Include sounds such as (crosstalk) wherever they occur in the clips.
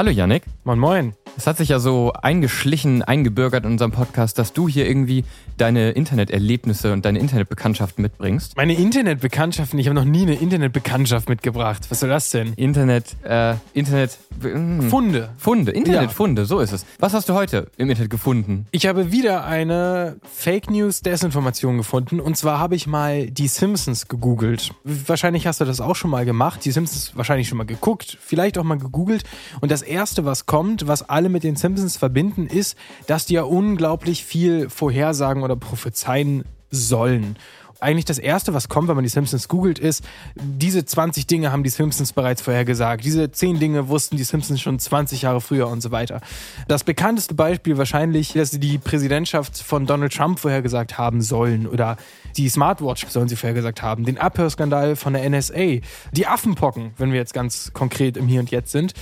Hallo Yannick. Moin Moin. Es hat sich ja so eingeschlichen, eingebürgert in unserem Podcast, dass du hier irgendwie deine Interneterlebnisse und deine Internetbekanntschaften mitbringst. Meine Internetbekanntschaften, ich habe noch nie eine Internetbekanntschaft mitgebracht. Was soll das denn? Internet, äh, Internet... Hm. Funde. Funde, Internetfunde, ja. so ist es. Was hast du heute im Internet gefunden? Ich habe wieder eine Fake News Desinformation gefunden und zwar habe ich mal die Simpsons gegoogelt. Wahrscheinlich hast du das auch schon mal gemacht, die Simpsons wahrscheinlich schon mal geguckt, vielleicht auch mal gegoogelt und das erste, was kommt, was alle mit den Simpsons verbinden, ist, dass die ja unglaublich viel vorhersagen oder prophezeien sollen eigentlich das Erste, was kommt, wenn man die Simpsons googelt, ist, diese 20 Dinge haben die Simpsons bereits vorhergesagt. Diese 10 Dinge wussten die Simpsons schon 20 Jahre früher und so weiter. Das bekannteste Beispiel wahrscheinlich, dass sie die Präsidentschaft von Donald Trump vorhergesagt haben sollen oder die Smartwatch sollen sie vorhergesagt haben, den Abhörskandal von der NSA, die Affenpocken, wenn wir jetzt ganz konkret im Hier und Jetzt sind.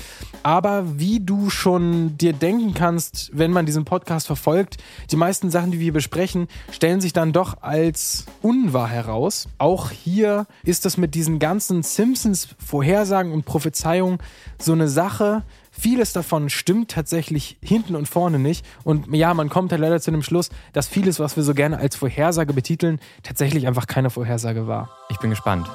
Aber wie du schon dir denken kannst, wenn man diesen Podcast verfolgt, die meisten Sachen, die wir besprechen, stellen sich dann doch als un war heraus. Auch hier ist das mit diesen ganzen Simpsons-Vorhersagen und Prophezeiungen so eine Sache. Vieles davon stimmt tatsächlich hinten und vorne nicht. Und ja, man kommt halt leider zu dem Schluss, dass vieles, was wir so gerne als Vorhersage betiteln, tatsächlich einfach keine Vorhersage war. Ich bin gespannt.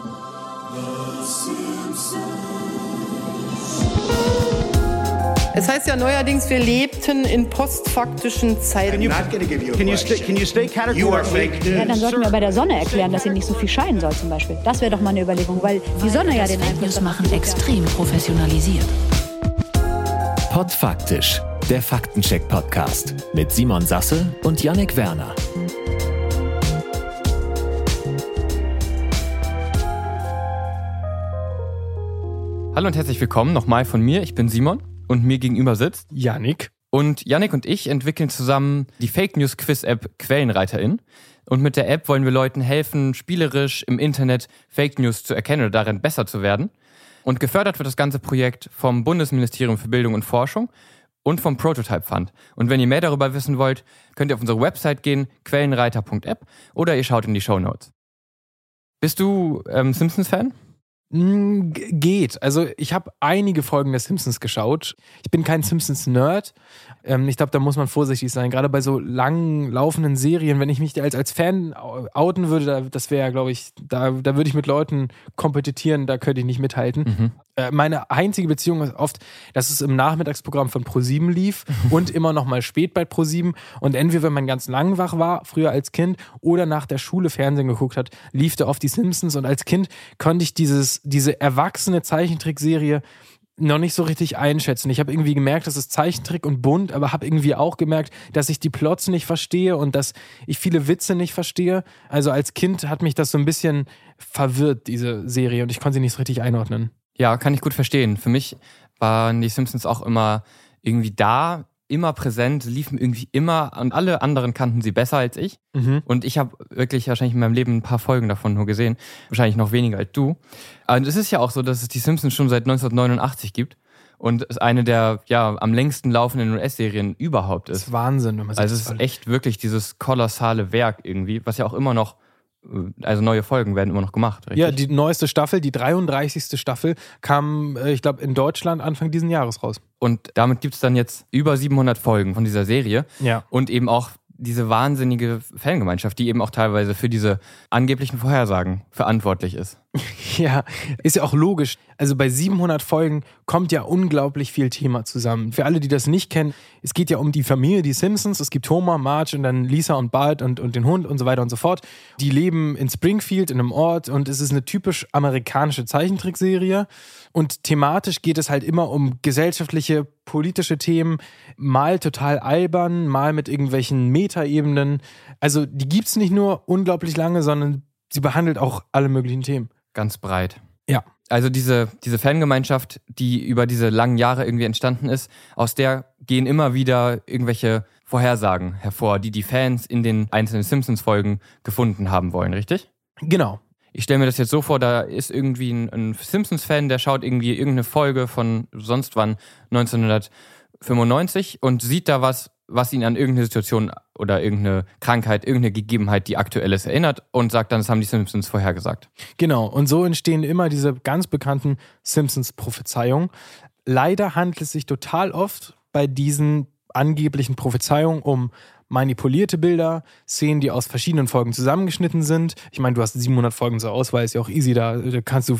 Es heißt ja neuerdings, wir lebten in postfaktischen Zeiten. Can you stay, can you stay ja, dann sollten wir bei der Sonne erklären, dass sie nicht so viel scheinen soll zum Beispiel. Das wäre doch mal eine Überlegung, weil die Sonne ja den Einfluss machen extrem professionalisiert. Podfaktisch, der Faktencheck-Podcast mit Simon Sasse und Yannick Werner. Hallo und herzlich willkommen nochmal von mir. Ich bin Simon und mir gegenüber sitzt Yannick. Und Yannick und ich entwickeln zusammen die Fake News Quiz App Quellenreiterin. Und mit der App wollen wir Leuten helfen, spielerisch im Internet Fake News zu erkennen oder darin besser zu werden. Und gefördert wird das ganze Projekt vom Bundesministerium für Bildung und Forschung und vom Prototype Fund. Und wenn ihr mehr darüber wissen wollt, könnt ihr auf unsere Website gehen, quellenreiter.app oder ihr schaut in die Show Notes. Bist du ähm, Simpsons-Fan? Hm, geht. Also ich habe einige Folgen der Simpsons geschaut. Ich bin kein Simpsons-Nerd. Ähm, ich glaube, da muss man vorsichtig sein. Gerade bei so lang laufenden Serien, wenn ich mich als, als Fan outen würde, da, das wäre, glaube ich, da, da würde ich mit Leuten kompetitieren, da könnte ich nicht mithalten. Mhm. Äh, meine einzige Beziehung ist oft, dass es im Nachmittagsprogramm von ProSieben lief (laughs) und immer noch mal spät bei ProSieben. Und entweder, wenn man ganz lang wach war, früher als Kind, oder nach der Schule Fernsehen geguckt hat, lief da oft die Simpsons. Und als Kind konnte ich dieses, diese erwachsene Zeichentrickserie noch nicht so richtig einschätzen. Ich habe irgendwie gemerkt, das ist Zeichentrick und bunt, aber habe irgendwie auch gemerkt, dass ich die Plots nicht verstehe und dass ich viele Witze nicht verstehe. Also als Kind hat mich das so ein bisschen verwirrt, diese Serie, und ich konnte sie nicht so richtig einordnen. Ja, kann ich gut verstehen. Für mich waren die Simpsons auch immer irgendwie da, immer präsent, liefen irgendwie immer und alle anderen kannten sie besser als ich. Mhm. Und ich habe wirklich wahrscheinlich in meinem Leben ein paar Folgen davon nur gesehen. Wahrscheinlich noch weniger als du. Und es ist ja auch so, dass es die Simpsons schon seit 1989 gibt und es eine der ja am längsten laufenden US-Serien überhaupt ist. Das ist Wahnsinn, wenn man sich Also es ist echt wirklich dieses kolossale Werk irgendwie, was ja auch immer noch also neue Folgen werden immer noch gemacht, richtig? Ja, die neueste Staffel, die 33. Staffel, kam, äh, ich glaube, in Deutschland Anfang diesen Jahres raus. Und damit gibt es dann jetzt über 700 Folgen von dieser Serie. Ja. Und eben auch diese wahnsinnige Fangemeinschaft, die eben auch teilweise für diese angeblichen Vorhersagen verantwortlich ist. (laughs) Ja, ist ja auch logisch. Also bei 700 Folgen kommt ja unglaublich viel Thema zusammen. Für alle, die das nicht kennen, es geht ja um die Familie, die Simpsons. Es gibt Homer, Marge und dann Lisa und Bart und, und den Hund und so weiter und so fort. Die leben in Springfield, in einem Ort und es ist eine typisch amerikanische Zeichentrickserie. Und thematisch geht es halt immer um gesellschaftliche, politische Themen, mal total albern, mal mit irgendwelchen Metaebenen. Also die gibt's nicht nur unglaublich lange, sondern sie behandelt auch alle möglichen Themen. Ganz breit. Ja. Also diese, diese Fangemeinschaft, die über diese langen Jahre irgendwie entstanden ist, aus der gehen immer wieder irgendwelche Vorhersagen hervor, die die Fans in den einzelnen Simpsons-Folgen gefunden haben wollen, richtig? Genau. Ich stelle mir das jetzt so vor, da ist irgendwie ein, ein Simpsons-Fan, der schaut irgendwie irgendeine Folge von sonst wann 1995 und sieht da was, was ihn an irgendeine Situation oder irgendeine Krankheit, irgendeine Gegebenheit, die aktuell ist, erinnert und sagt dann, das haben die Simpsons vorhergesagt. Genau, und so entstehen immer diese ganz bekannten Simpsons-Prophezeiungen. Leider handelt es sich total oft bei diesen angeblichen Prophezeiungen um manipulierte Bilder, Szenen, die aus verschiedenen Folgen zusammengeschnitten sind. Ich meine, du hast 700 Folgen zur Auswahl, ist ja auch easy, da, da kannst du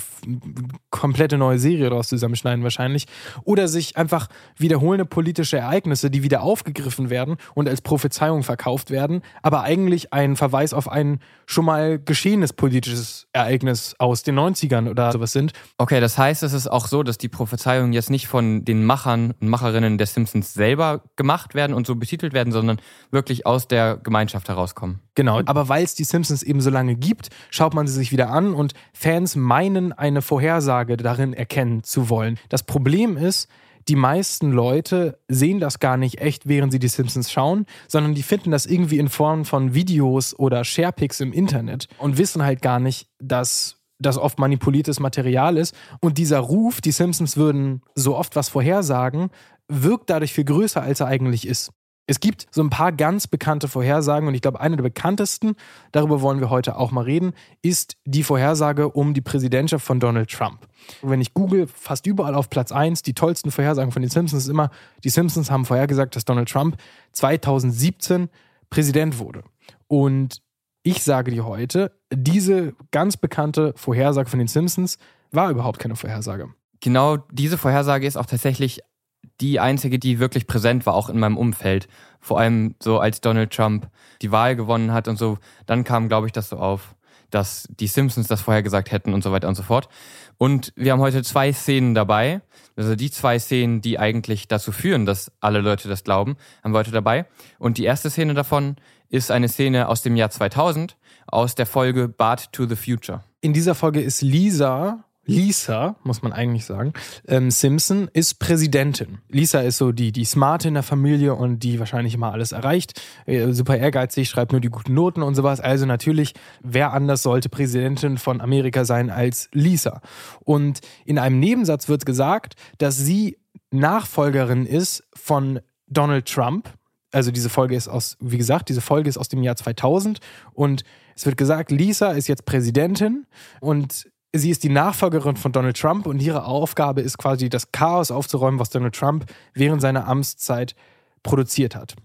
komplette neue Serie daraus zusammenschneiden wahrscheinlich. Oder sich einfach wiederholende politische Ereignisse, die wieder aufgegriffen werden und als Prophezeiung verkauft werden, aber eigentlich ein Verweis auf ein schon mal geschehenes politisches Ereignis aus den 90ern oder sowas sind. Okay, das heißt, es ist auch so, dass die Prophezeiungen jetzt nicht von den Machern und Macherinnen der Simpsons selber gemacht werden und so betitelt werden, sondern wirklich aus der Gemeinschaft herauskommen. Genau, aber weil es die Simpsons eben so lange gibt, schaut man sie sich wieder an und Fans meinen, eine Vorhersage darin erkennen zu wollen. Das Problem ist, die meisten Leute sehen das gar nicht echt, während sie die Simpsons schauen, sondern die finden das irgendwie in Form von Videos oder Sharepics im Internet und wissen halt gar nicht, dass das oft manipuliertes Material ist. Und dieser Ruf, die Simpsons würden so oft was vorhersagen, wirkt dadurch viel größer, als er eigentlich ist. Es gibt so ein paar ganz bekannte Vorhersagen und ich glaube, eine der bekanntesten, darüber wollen wir heute auch mal reden, ist die Vorhersage um die Präsidentschaft von Donald Trump. wenn ich google, fast überall auf Platz 1, die tollsten Vorhersagen von den Simpsons ist immer, die Simpsons haben vorhergesagt, dass Donald Trump 2017 Präsident wurde. Und ich sage dir heute, diese ganz bekannte Vorhersage von den Simpsons war überhaupt keine Vorhersage. Genau diese Vorhersage ist auch tatsächlich die einzige, die wirklich präsent war, auch in meinem Umfeld. Vor allem so als Donald Trump die Wahl gewonnen hat und so, dann kam, glaube ich, das so auf, dass die Simpsons das vorher gesagt hätten und so weiter und so fort. Und wir haben heute zwei Szenen dabei. Also die zwei Szenen, die eigentlich dazu führen, dass alle Leute das glauben, haben wir heute dabei. Und die erste Szene davon ist eine Szene aus dem Jahr 2000 aus der Folge Bart to the Future. In dieser Folge ist Lisa Lisa, muss man eigentlich sagen, ähm, Simpson ist Präsidentin. Lisa ist so die, die Smarte in der Familie und die wahrscheinlich immer alles erreicht. Äh, super ehrgeizig, schreibt nur die guten Noten und sowas. Also natürlich, wer anders sollte Präsidentin von Amerika sein als Lisa? Und in einem Nebensatz wird gesagt, dass sie Nachfolgerin ist von Donald Trump. Also diese Folge ist aus, wie gesagt, diese Folge ist aus dem Jahr 2000 und es wird gesagt, Lisa ist jetzt Präsidentin und sie ist die Nachfolgerin von Donald Trump und ihre Aufgabe ist quasi das Chaos aufzuräumen, was Donald Trump während seiner Amtszeit produziert hat.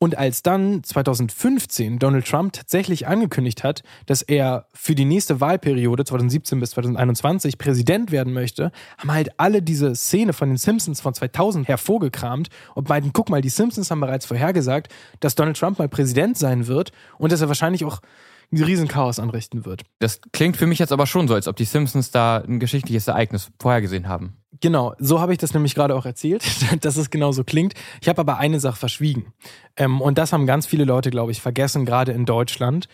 Und als dann 2015 Donald Trump tatsächlich angekündigt hat, dass er für die nächste Wahlperiode 2017 bis 2021 Präsident werden möchte, haben halt alle diese Szene von den Simpsons von 2000 hervorgekramt und meinten, guck mal, die Simpsons haben bereits vorhergesagt, dass Donald Trump mal Präsident sein wird und dass er wahrscheinlich auch ein Riesenchaos anrichten wird. Das klingt für mich jetzt aber schon so, als ob die Simpsons da ein geschichtliches Ereignis vorhergesehen haben. Genau, so habe ich das nämlich gerade auch erzählt, (laughs) dass es genau so klingt. Ich habe aber eine Sache verschwiegen. Ähm, und das haben ganz viele Leute, glaube ich, vergessen, gerade in Deutschland.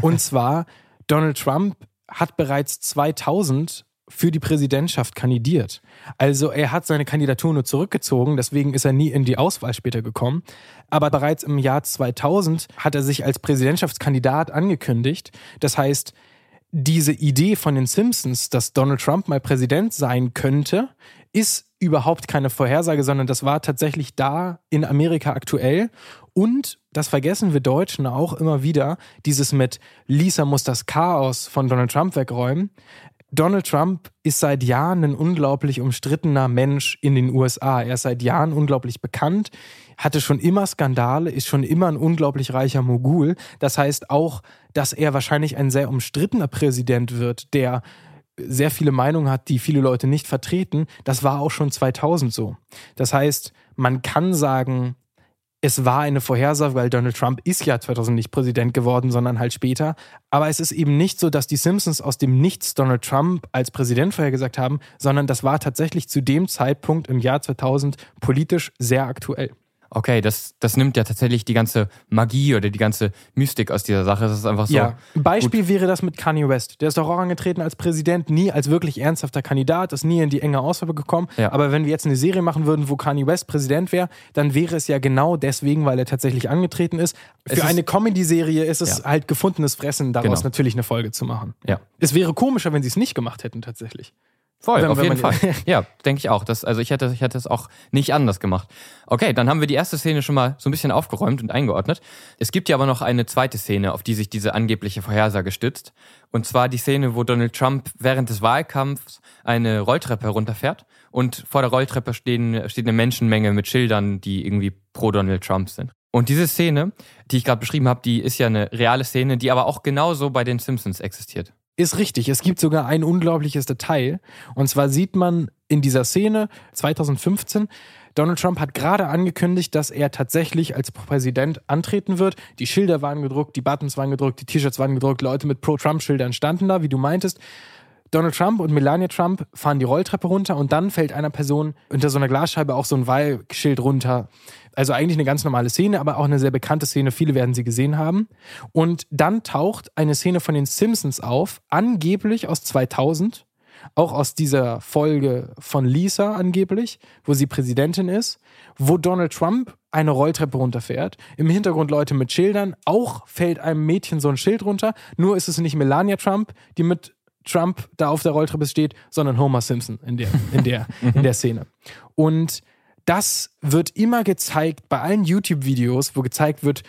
Und (laughs) zwar, Donald Trump hat bereits 2000 für die Präsidentschaft kandidiert. Also er hat seine Kandidatur nur zurückgezogen, deswegen ist er nie in die Auswahl später gekommen. Aber bereits im Jahr 2000 hat er sich als Präsidentschaftskandidat angekündigt. Das heißt, diese Idee von den Simpsons, dass Donald Trump mal Präsident sein könnte, ist überhaupt keine Vorhersage, sondern das war tatsächlich da in Amerika aktuell. Und das vergessen wir Deutschen auch immer wieder, dieses mit Lisa muss das Chaos von Donald Trump wegräumen. Donald Trump ist seit Jahren ein unglaublich umstrittener Mensch in den USA. Er ist seit Jahren unglaublich bekannt, hatte schon immer Skandale, ist schon immer ein unglaublich reicher Mogul. Das heißt auch, dass er wahrscheinlich ein sehr umstrittener Präsident wird, der sehr viele Meinungen hat, die viele Leute nicht vertreten. Das war auch schon 2000 so. Das heißt, man kann sagen, es war eine Vorhersage, weil Donald Trump ist ja 2000 nicht Präsident geworden, sondern halt später. Aber es ist eben nicht so, dass die Simpsons aus dem Nichts Donald Trump als Präsident vorhergesagt haben, sondern das war tatsächlich zu dem Zeitpunkt im Jahr 2000 politisch sehr aktuell. Okay, das, das nimmt ja tatsächlich die ganze Magie oder die ganze Mystik aus dieser Sache. Das ist einfach so. Ja, ein Beispiel gut. wäre das mit Kanye West. Der ist doch auch angetreten als Präsident, nie als wirklich ernsthafter Kandidat, ist nie in die enge Auswahl gekommen. Ja. Aber wenn wir jetzt eine Serie machen würden, wo Kanye West Präsident wäre, dann wäre es ja genau deswegen, weil er tatsächlich angetreten ist. Für ist, eine Comedy-Serie ist es ja. halt gefundenes Fressen, daraus genau. natürlich eine Folge zu machen. Ja. Es wäre komischer, wenn sie es nicht gemacht hätten, tatsächlich. Voll, wenn, auf jeden Fall. (laughs) ja, denke ich auch. Das, also ich hätte, ich hätte es auch nicht anders gemacht. Okay, dann haben wir die erste Szene schon mal so ein bisschen aufgeräumt und eingeordnet. Es gibt ja aber noch eine zweite Szene, auf die sich diese angebliche Vorhersage stützt. Und zwar die Szene, wo Donald Trump während des Wahlkampfs eine Rolltreppe runterfährt und vor der Rolltreppe stehen, steht eine Menschenmenge mit Schildern, die irgendwie pro Donald Trump sind. Und diese Szene, die ich gerade beschrieben habe, die ist ja eine reale Szene, die aber auch genauso bei den Simpsons existiert. Ist richtig. Es gibt sogar ein unglaubliches Detail. Und zwar sieht man in dieser Szene 2015, Donald Trump hat gerade angekündigt, dass er tatsächlich als Präsident antreten wird. Die Schilder waren gedruckt, die Buttons waren gedruckt, die T-Shirts waren gedruckt, Leute mit Pro-Trump-Schildern standen da, wie du meintest. Donald Trump und Melania Trump fahren die Rolltreppe runter und dann fällt einer Person unter so einer Glasscheibe auch so ein Wahlschild runter. Also eigentlich eine ganz normale Szene, aber auch eine sehr bekannte Szene. Viele werden sie gesehen haben. Und dann taucht eine Szene von den Simpsons auf, angeblich aus 2000, auch aus dieser Folge von Lisa angeblich, wo sie Präsidentin ist, wo Donald Trump eine Rolltreppe runterfährt. Im Hintergrund Leute mit Schildern. Auch fällt einem Mädchen so ein Schild runter. Nur ist es nicht Melania Trump, die mit Trump da auf der Rolltreppe steht, sondern Homer Simpson in der, in der, (laughs) in der Szene. Und das wird immer gezeigt bei allen YouTube-Videos, wo gezeigt wird,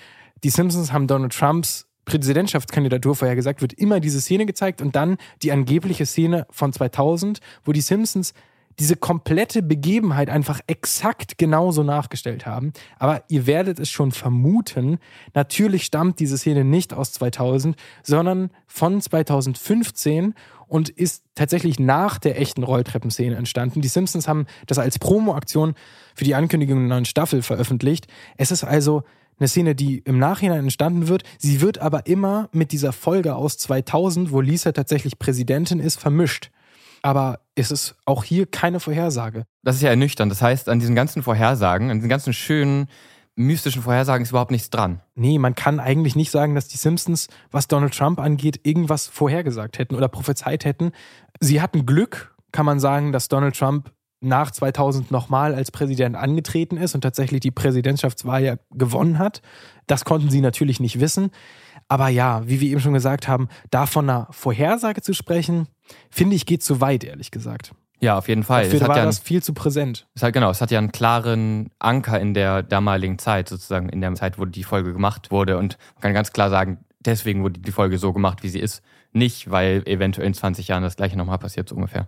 die Simpsons haben Donald Trumps Präsidentschaftskandidatur vorhergesagt, wird immer diese Szene gezeigt und dann die angebliche Szene von 2000, wo die Simpsons diese komplette Begebenheit einfach exakt genauso nachgestellt haben. Aber ihr werdet es schon vermuten, natürlich stammt diese Szene nicht aus 2000, sondern von 2015 und ist tatsächlich nach der echten Rolltreppenszene entstanden. Die Simpsons haben das als Promoaktion für die Ankündigung einer neuen Staffel veröffentlicht. Es ist also eine Szene, die im Nachhinein entstanden wird. Sie wird aber immer mit dieser Folge aus 2000, wo Lisa tatsächlich Präsidentin ist, vermischt. Aber es ist auch hier keine Vorhersage. Das ist ja ernüchternd. Das heißt, an diesen ganzen Vorhersagen, an diesen ganzen schönen mystischen Vorhersagen ist überhaupt nichts dran. Nee, man kann eigentlich nicht sagen, dass die Simpsons, was Donald Trump angeht, irgendwas vorhergesagt hätten oder prophezeit hätten. Sie hatten Glück, kann man sagen, dass Donald Trump nach 2000 nochmal als Präsident angetreten ist und tatsächlich die Präsidentschaftswahl ja gewonnen hat. Das konnten sie natürlich nicht wissen. Aber ja, wie wir eben schon gesagt haben, da von einer Vorhersage zu sprechen, finde ich, geht zu weit, ehrlich gesagt. Ja, auf jeden Fall. Dafür war ja das viel zu präsent. Es hat, genau, es hat ja einen klaren Anker in der damaligen Zeit, sozusagen in der Zeit, wo die Folge gemacht wurde. Und man kann ganz klar sagen, deswegen wurde die Folge so gemacht, wie sie ist. Nicht, weil eventuell in 20 Jahren das gleiche nochmal passiert, so ungefähr.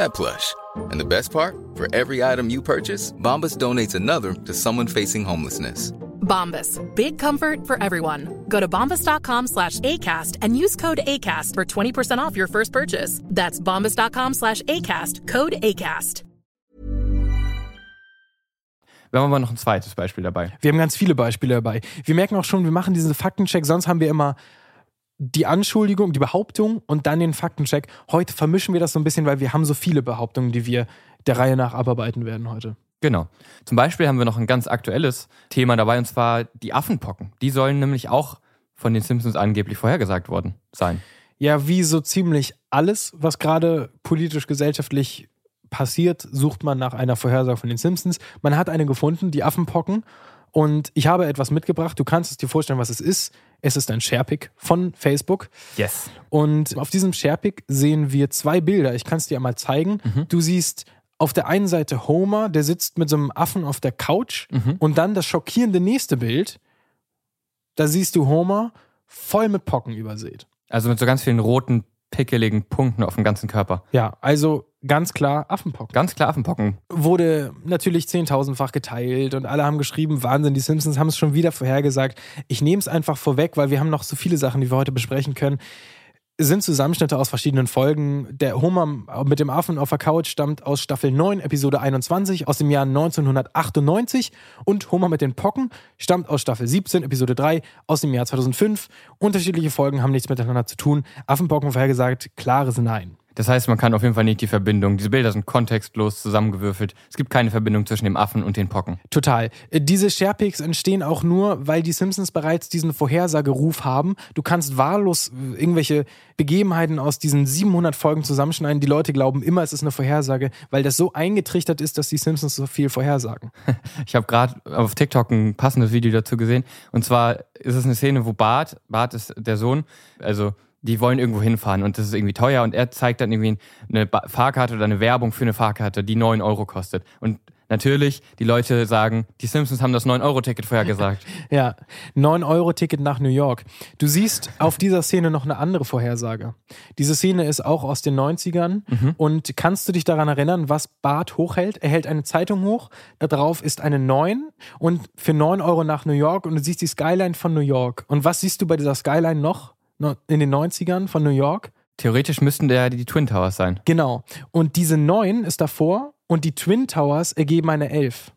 that plush. And the best part? For every item you purchase, Bombas donates another to someone facing homelessness. Bombas. Big comfort for everyone. Go to bombas.com slash ACAST and use code ACAST for 20% off your first purchase. That's bombas.com slash ACAST. Code ACAST. Wir haben aber noch ein zweites Beispiel dabei. Wir haben ganz viele Beispiele dabei. Wir merken auch schon, wir machen diesen Faktencheck, sonst haben wir immer die Anschuldigung, die Behauptung und dann den Faktencheck. Heute vermischen wir das so ein bisschen, weil wir haben so viele Behauptungen, die wir der Reihe nach abarbeiten werden heute. Genau. Zum Beispiel haben wir noch ein ganz aktuelles Thema dabei, und zwar die Affenpocken. Die sollen nämlich auch von den Simpsons angeblich vorhergesagt worden sein. Ja, wie so ziemlich alles, was gerade politisch, gesellschaftlich passiert, sucht man nach einer Vorhersage von den Simpsons. Man hat eine gefunden, die Affenpocken. Und ich habe etwas mitgebracht. Du kannst es dir vorstellen, was es ist. Es ist ein Sharepick von Facebook. Yes. Und auf diesem Sharepick sehen wir zwei Bilder. Ich kann es dir einmal zeigen. Mhm. Du siehst auf der einen Seite Homer, der sitzt mit so einem Affen auf der Couch Mhm. und dann das schockierende nächste Bild, da siehst du Homer voll mit Pocken übersät. Also mit so ganz vielen roten, pickeligen Punkten auf dem ganzen Körper. Ja, also ganz klar Affenpocken. Ganz klar Affenpocken. Wurde natürlich zehntausendfach geteilt und alle haben geschrieben, Wahnsinn, die Simpsons haben es schon wieder vorhergesagt. Ich nehme es einfach vorweg, weil wir haben noch so viele Sachen, die wir heute besprechen können. Es sind Zusammenschnitte aus verschiedenen Folgen. Der Homer mit dem Affen auf der Couch stammt aus Staffel 9, Episode 21 aus dem Jahr 1998 und Homer mit den Pocken stammt aus Staffel 17, Episode 3 aus dem Jahr 2005. Unterschiedliche Folgen haben nichts miteinander zu tun. Affenpocken vorhergesagt, klares Nein. Das heißt, man kann auf jeden Fall nicht die Verbindung. Diese Bilder sind kontextlos zusammengewürfelt. Es gibt keine Verbindung zwischen dem Affen und den Pocken. Total. Äh, Diese Sharepics entstehen auch nur, weil die Simpsons bereits diesen Vorhersageruf haben. Du kannst wahllos äh, irgendwelche Begebenheiten aus diesen 700 Folgen zusammenschneiden. Die Leute glauben immer, es ist eine Vorhersage, weil das so eingetrichtert ist, dass die Simpsons so viel vorhersagen. (laughs) Ich habe gerade auf TikTok ein passendes Video dazu gesehen. Und zwar ist es eine Szene, wo Bart, Bart ist der Sohn, also die wollen irgendwo hinfahren und das ist irgendwie teuer und er zeigt dann irgendwie eine Fahrkarte oder eine Werbung für eine Fahrkarte, die 9 Euro kostet. Und natürlich, die Leute sagen, die Simpsons haben das 9-Euro-Ticket vorher gesagt. (laughs) Ja, 9-Euro-Ticket nach New York. Du siehst auf dieser Szene noch eine andere Vorhersage. Diese Szene ist auch aus den 90ern. Und kannst du dich daran erinnern, was Bart hochhält? Er hält eine Zeitung hoch, da drauf ist eine 9 und für 9 Euro nach New York und du siehst die Skyline von New York. Und was siehst du bei dieser Skyline noch? In den 90ern von New York? Theoretisch müssten der die Twin Towers sein. Genau. Und diese 9 ist davor und die Twin Towers ergeben eine 11.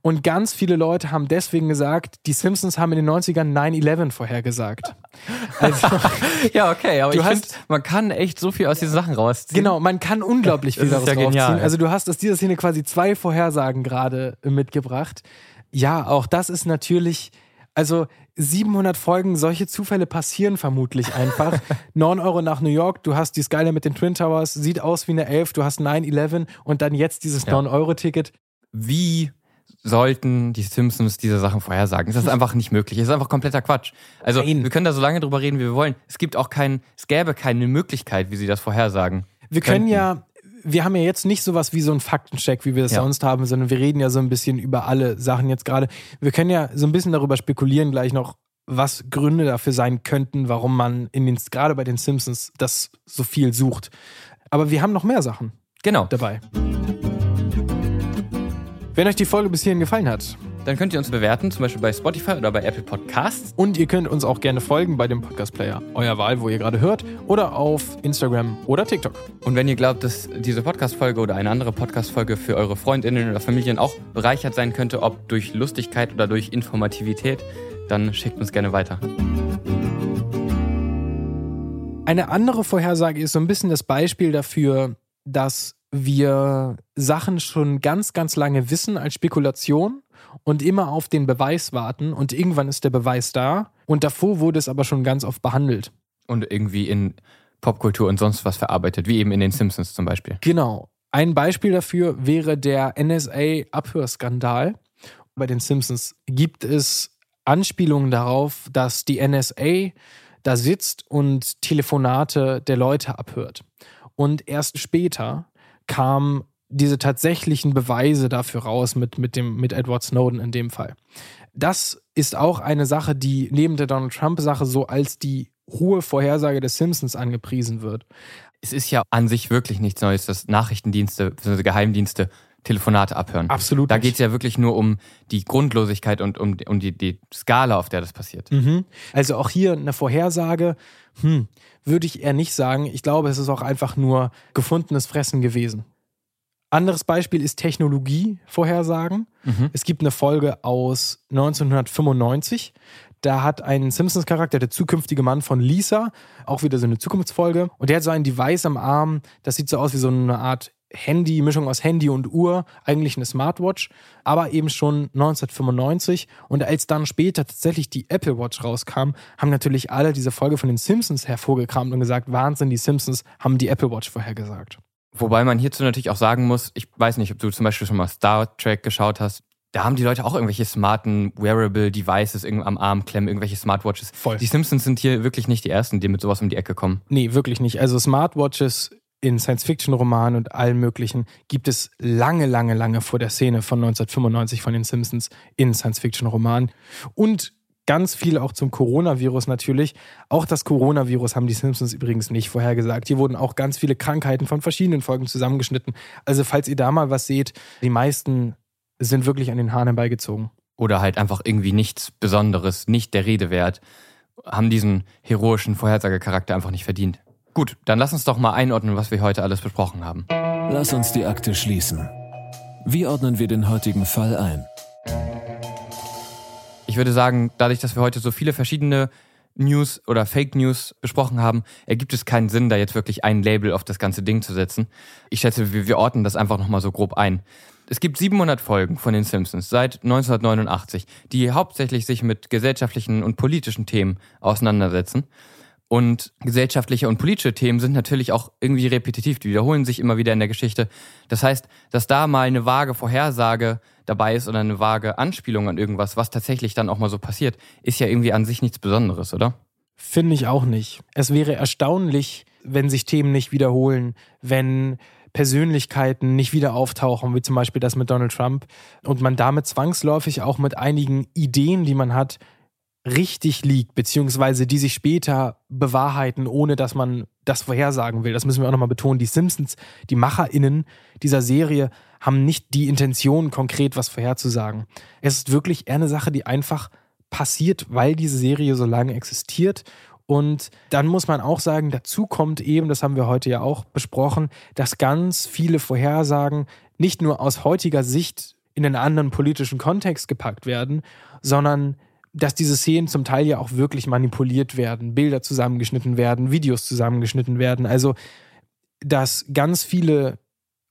Und ganz viele Leute haben deswegen gesagt, die Simpsons haben in den 90ern 9-11 vorhergesagt. (laughs) Also, Ja, okay, aber Du ich hast- finde, man kann echt so viel aus diesen Sachen rausziehen. genau, man kann unglaublich (laughs) viel daraus ja genial. rausziehen. Also du hast aus dieser Szene quasi zwei Vorhersagen gerade mitgebracht. Ja, auch das ist natürlich, also 700 Folgen, solche Zufälle passieren vermutlich einfach. (laughs) 9 Euro nach New York, du hast die Skyline mit den Twin Towers, sieht aus wie eine 11, du hast 9-11 und dann jetzt dieses Ja. 9-Euro-Ticket. Wie sollten die Simpsons diese Sachen vorhersagen? Das ist einfach nicht möglich. Es ist einfach kompletter Quatsch. Also, Nein. wir können da so lange drüber reden, wie wir wollen. Es gibt auch kein, es gäbe keine Möglichkeit, wie sie das vorhersagen. Wir können könnten. ja, wir haben ja jetzt nicht sowas wie so einen Faktencheck, wie wir das Ja. sonst haben, sondern wir reden ja so ein bisschen über alle Sachen jetzt gerade. Wir können ja so ein bisschen darüber spekulieren gleich noch, was Gründe dafür sein könnten, warum man in den, gerade bei den Simpsons das so viel sucht. Aber wir haben noch mehr Sachen Genau. dabei. Wenn euch die Folge bis hierhin gefallen hat, Dann könnt ihr uns bewerten, zum Beispiel bei Spotify oder bei Apple Podcasts. und ihr könnt uns auch gerne folgen bei dem Podcast-Player, euer Wahl, wo ihr gerade hört, oder auf Instagram oder TikTok. Und wenn ihr glaubt, dass diese Podcast-Folge oder eine andere Podcast-Folge für eure Freundinnen oder Familien auch bereichert sein könnte, ob durch Lustigkeit oder durch Informativität, dann schickt uns gerne weiter. Eine andere Vorhersage ist so ein bisschen das Beispiel dafür, dass wir Sachen schon ganz, ganz lange wissen als Spekulation und immer auf den Beweis warten und irgendwann ist der Beweis da und davor wurde es aber schon ganz oft behandelt. Und irgendwie in Popkultur und sonst was verarbeitet, wie eben in den Simpsons zum Beispiel. Genau. Ein Beispiel dafür wäre der NSA-Abhörskandal. Bei den Simpsons gibt es Anspielungen darauf, dass die NSA da sitzt und Telefonate der Leute abhört. Und erst später kamen diese tatsächlichen Beweise dafür raus mit, mit, dem, mit Edward Snowden in dem Fall. Das ist auch eine Sache, die neben der Donald Trump-Sache so als die hohe Vorhersage des Simpsons angepriesen wird. Es ist ja an sich wirklich nichts Neues, dass Nachrichtendienste bzw. Geheimdienste Telefonate abhören. Absolut. Da geht es ja wirklich nur um die Grundlosigkeit und um, um die, die Skala, auf der das passiert. Mhm. Also auch hier eine Vorhersage, hm, würde ich eher nicht sagen. Ich glaube, es ist auch einfach nur gefundenes Fressen gewesen. Anderes Beispiel ist Technologie-Vorhersagen. Mhm. Es gibt eine Folge aus 1995. Da hat ein Simpsons-Charakter, der zukünftige Mann von Lisa, auch wieder so eine Zukunftsfolge. Und der hat so ein Device am Arm, das sieht so aus wie so eine Art Handy, Mischung aus Handy und Uhr, eigentlich eine Smartwatch, aber eben schon 1995. Und als dann später tatsächlich die Apple Watch rauskam, haben natürlich alle diese Folge von den Simpsons hervorgekramt und gesagt, Wahnsinn, die Simpsons haben die Apple Watch vorhergesagt. Wobei man hierzu natürlich auch sagen muss, ich weiß nicht, ob du zum Beispiel schon mal Star Trek geschaut hast, da haben die Leute auch irgendwelche smarten Wearable Devices am Arm klemmen, irgendwelche Smartwatches. Voll. Die Simpsons sind hier wirklich nicht die Ersten, die mit sowas um die Ecke kommen. Nee, wirklich nicht. Also Smartwatches in Science-Fiction-Romanen und allem Möglichen gibt es lange, lange, lange vor der Szene von 1995 von den Simpsons in Science-Fiction-Romanen. Und ganz viel auch zum Coronavirus natürlich. Auch das Coronavirus haben die Simpsons übrigens nicht vorhergesagt. Hier wurden auch ganz viele Krankheiten von verschiedenen Folgen zusammengeschnitten. Also falls ihr da mal was seht, die meisten sind wirklich an den Haaren herbeigezogen. Oder halt einfach irgendwie nichts Besonderes, nicht der Rede wert, haben diesen heroischen Vorhersagecharakter einfach nicht verdient. Gut, dann lass uns doch mal einordnen, was wir heute alles besprochen haben. Lass uns die Akte schließen. Wie ordnen wir den heutigen Fall ein? Ich würde sagen, dadurch, dass wir heute so viele verschiedene News oder Fake News besprochen haben, ergibt es keinen Sinn, da jetzt wirklich ein Label auf das ganze Ding zu setzen. Ich schätze, wir, wir ordnen das einfach nochmal so grob ein. Es gibt 700 Folgen von den Simpsons seit 1989, die hauptsächlich sich mit gesellschaftlichen und politischen Themen auseinandersetzen. Und gesellschaftliche und politische Themen sind natürlich auch irgendwie repetitiv, die wiederholen sich immer wieder in der Geschichte. Das heißt, dass da mal eine vage Vorhersage dabei ist oder eine vage Anspielung an irgendwas, was tatsächlich dann auch mal so passiert, ist ja irgendwie an sich nichts Besonderes, oder? Finde ich auch nicht. Es wäre erstaunlich, wenn sich Themen nicht wiederholen, wenn Persönlichkeiten nicht wieder auftauchen, wie zum Beispiel das mit Donald Trump, und man damit zwangsläufig auch mit einigen Ideen, die man hat, richtig liegt, beziehungsweise die sich später bewahrheiten, ohne dass man das vorhersagen will. Das müssen wir auch nochmal betonen. Die Simpsons, die MacherInnen dieser Serie, haben nicht die Intention, konkret was vorherzusagen. Es ist wirklich eher eine Sache, die einfach passiert, weil diese Serie so lange existiert. Und dann muss man auch sagen, dazu kommt eben, das haben wir heute ja auch besprochen, dass ganz viele Vorhersagen nicht nur aus heutiger Sicht in einen anderen politischen Kontext gepackt werden, sondern dass diese Szenen zum Teil ja auch wirklich manipuliert werden, Bilder zusammengeschnitten werden, Videos zusammengeschnitten werden. Also, dass ganz viele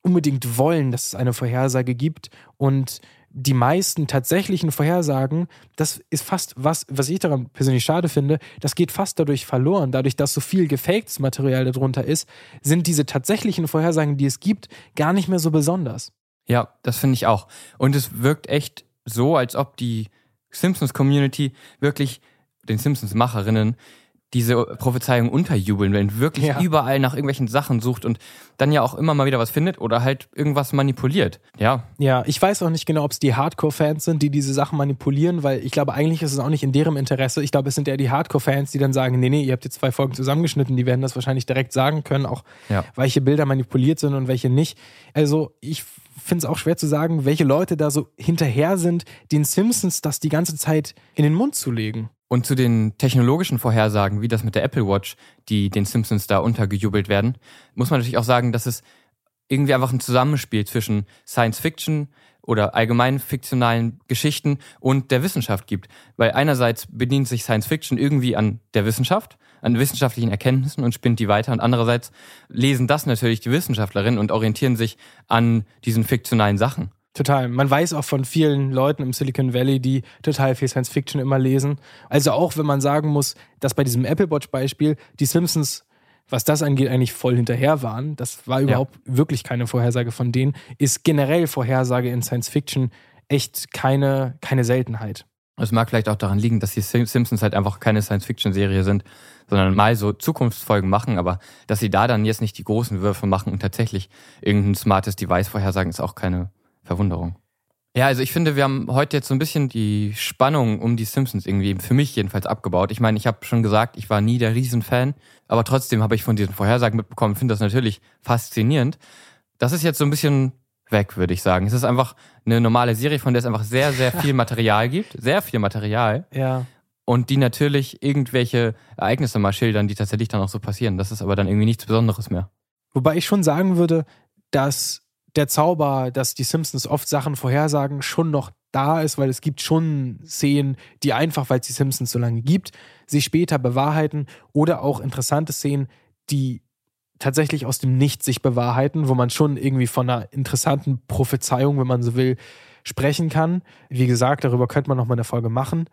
unbedingt wollen, dass es eine Vorhersage gibt und die meisten tatsächlichen Vorhersagen, das ist fast was, was ich daran persönlich schade finde, das geht fast dadurch verloren. Dadurch, dass so viel gefaktes Material darunter ist, sind diese tatsächlichen Vorhersagen, die es gibt, gar nicht mehr so besonders. Ja, das finde ich auch. Und es wirkt echt so, als ob die Simpsons-Community wirklich den Simpsons-Macherinnen diese Prophezeiung unterjubeln, wenn wirklich ja. überall nach irgendwelchen Sachen sucht und dann ja auch immer mal wieder was findet oder halt irgendwas manipuliert. Ja. Ja, ich weiß auch nicht genau, ob es die Hardcore-Fans sind, die diese Sachen manipulieren, weil ich glaube, eigentlich ist es auch nicht in deren Interesse. Ich glaube, es sind eher die Hardcore-Fans, die dann sagen, nee, nee, ihr habt jetzt zwei Folgen zusammengeschnitten, die werden das wahrscheinlich direkt sagen können, auch ja. welche Bilder manipuliert sind und welche nicht. Also ich finde es auch schwer zu sagen, welche Leute da so hinterher sind, den Simpsons das die ganze Zeit in den Mund zu legen. Und zu den technologischen Vorhersagen, wie das mit der Apple Watch, die den Simpsons da untergejubelt werden, muss man natürlich auch sagen, dass es irgendwie einfach ein Zusammenspiel zwischen Science Fiction oder allgemein fiktionalen Geschichten und der Wissenschaft gibt. Weil einerseits bedient sich Science Fiction irgendwie an der Wissenschaft, an wissenschaftlichen Erkenntnissen und spinnt die weiter und andererseits lesen das natürlich die Wissenschaftlerinnen und orientieren sich an diesen fiktionalen Sachen. Total. Man weiß auch von vielen Leuten im Silicon Valley, die total viel Science Fiction immer lesen. Also auch wenn man sagen muss, dass bei diesem Apple Watch Beispiel die Simpsons, was das angeht, eigentlich voll hinterher waren. Das war überhaupt ja. wirklich keine Vorhersage von denen. Ist generell Vorhersage in Science Fiction echt keine, keine Seltenheit. Es mag vielleicht auch daran liegen, dass die Simpsons halt einfach keine Science-Fiction-Serie sind, sondern mal so Zukunftsfolgen machen, aber dass sie da dann jetzt nicht die großen Würfe machen und tatsächlich irgendein smartes Device vorhersagen, ist auch keine Verwunderung. Ja, also ich finde, wir haben heute jetzt so ein bisschen die Spannung um die Simpsons irgendwie, für mich jedenfalls, abgebaut. Ich meine, ich habe schon gesagt, ich war nie der Riesenfan, aber trotzdem habe ich von diesen Vorhersagen mitbekommen, finde das natürlich faszinierend. Das ist jetzt so ein bisschen weg, würde ich sagen. Es ist einfach eine normale Serie, von der es einfach sehr, sehr viel (laughs) Material gibt. Sehr viel Material. Ja. Und die natürlich irgendwelche Ereignisse mal schildern, die tatsächlich dann auch so passieren. Das ist aber dann irgendwie nichts Besonderes mehr. Wobei ich schon sagen würde, dass der Zauber, dass die Simpsons oft Sachen vorhersagen, schon noch da ist, weil es gibt schon Szenen, die einfach, weil es die Simpsons so lange gibt, sich später bewahrheiten oder auch interessante Szenen, die tatsächlich aus dem Nichts sich bewahrheiten, wo man schon irgendwie von einer interessanten Prophezeiung, wenn man so will, sprechen kann. Wie gesagt, darüber könnte man noch mal eine Folge machen.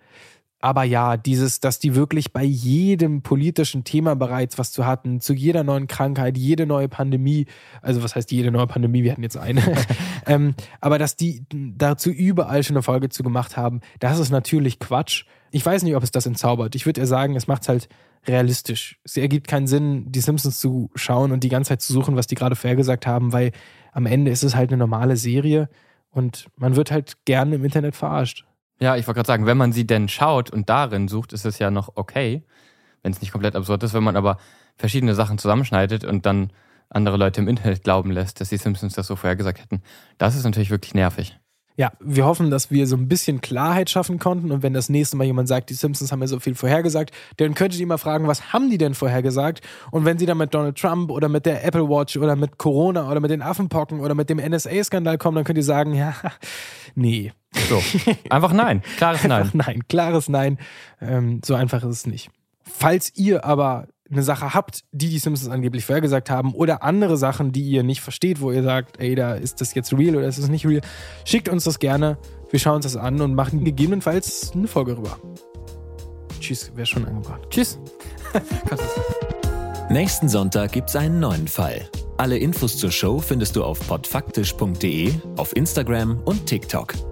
Aber ja, dieses, dass die wirklich bei jedem politischen Thema bereits was zu hatten, zu jeder neuen Krankheit, jede neue Pandemie, also was heißt jede neue Pandemie, wir hatten jetzt eine, (laughs) ähm, aber dass die dazu überall schon eine Folge zu gemacht haben, das ist natürlich Quatsch. Ich weiß nicht, ob es das entzaubert. Ich würde eher sagen, es macht es halt realistisch. Es ergibt keinen Sinn, die Simpsons zu schauen und die ganze Zeit zu suchen, was die gerade vorhergesagt haben, weil am Ende ist es halt eine normale Serie und man wird halt gerne im Internet verarscht. Ja, ich wollte gerade sagen, wenn man sie denn schaut und darin sucht, ist es ja noch okay, wenn es nicht komplett absurd ist. Wenn man aber verschiedene Sachen zusammenschneidet und dann andere Leute im Internet glauben lässt, dass die Simpsons das so vorhergesagt hätten, das ist natürlich wirklich nervig. Ja, wir hoffen, dass wir so ein bisschen Klarheit schaffen konnten. Und wenn das nächste Mal jemand sagt, die Simpsons haben ja so viel vorhergesagt, dann könntet ihr mal fragen, was haben die denn vorhergesagt? Und wenn sie dann mit Donald Trump oder mit der Apple Watch oder mit Corona oder mit den Affenpocken oder mit dem NSA-Skandal kommen, dann könnt ihr sagen, (laughs) ja, nee. So, einfach nein. Klares Nein. Einfach nein, klares Nein. Ähm, so einfach ist es nicht. Falls ihr aber eine Sache habt, die die Simpsons angeblich vorhergesagt haben oder andere Sachen, die ihr nicht versteht, wo ihr sagt, ey, da ist das jetzt real oder ist das nicht real, schickt uns das gerne. Wir schauen uns das an und machen gegebenenfalls eine Folge rüber. Tschüss, wäre schon angebracht. Tschüss. (laughs) Nächsten Sonntag gibt's einen neuen Fall. Alle Infos zur Show findest du auf podfaktisch.de, auf Instagram und TikTok.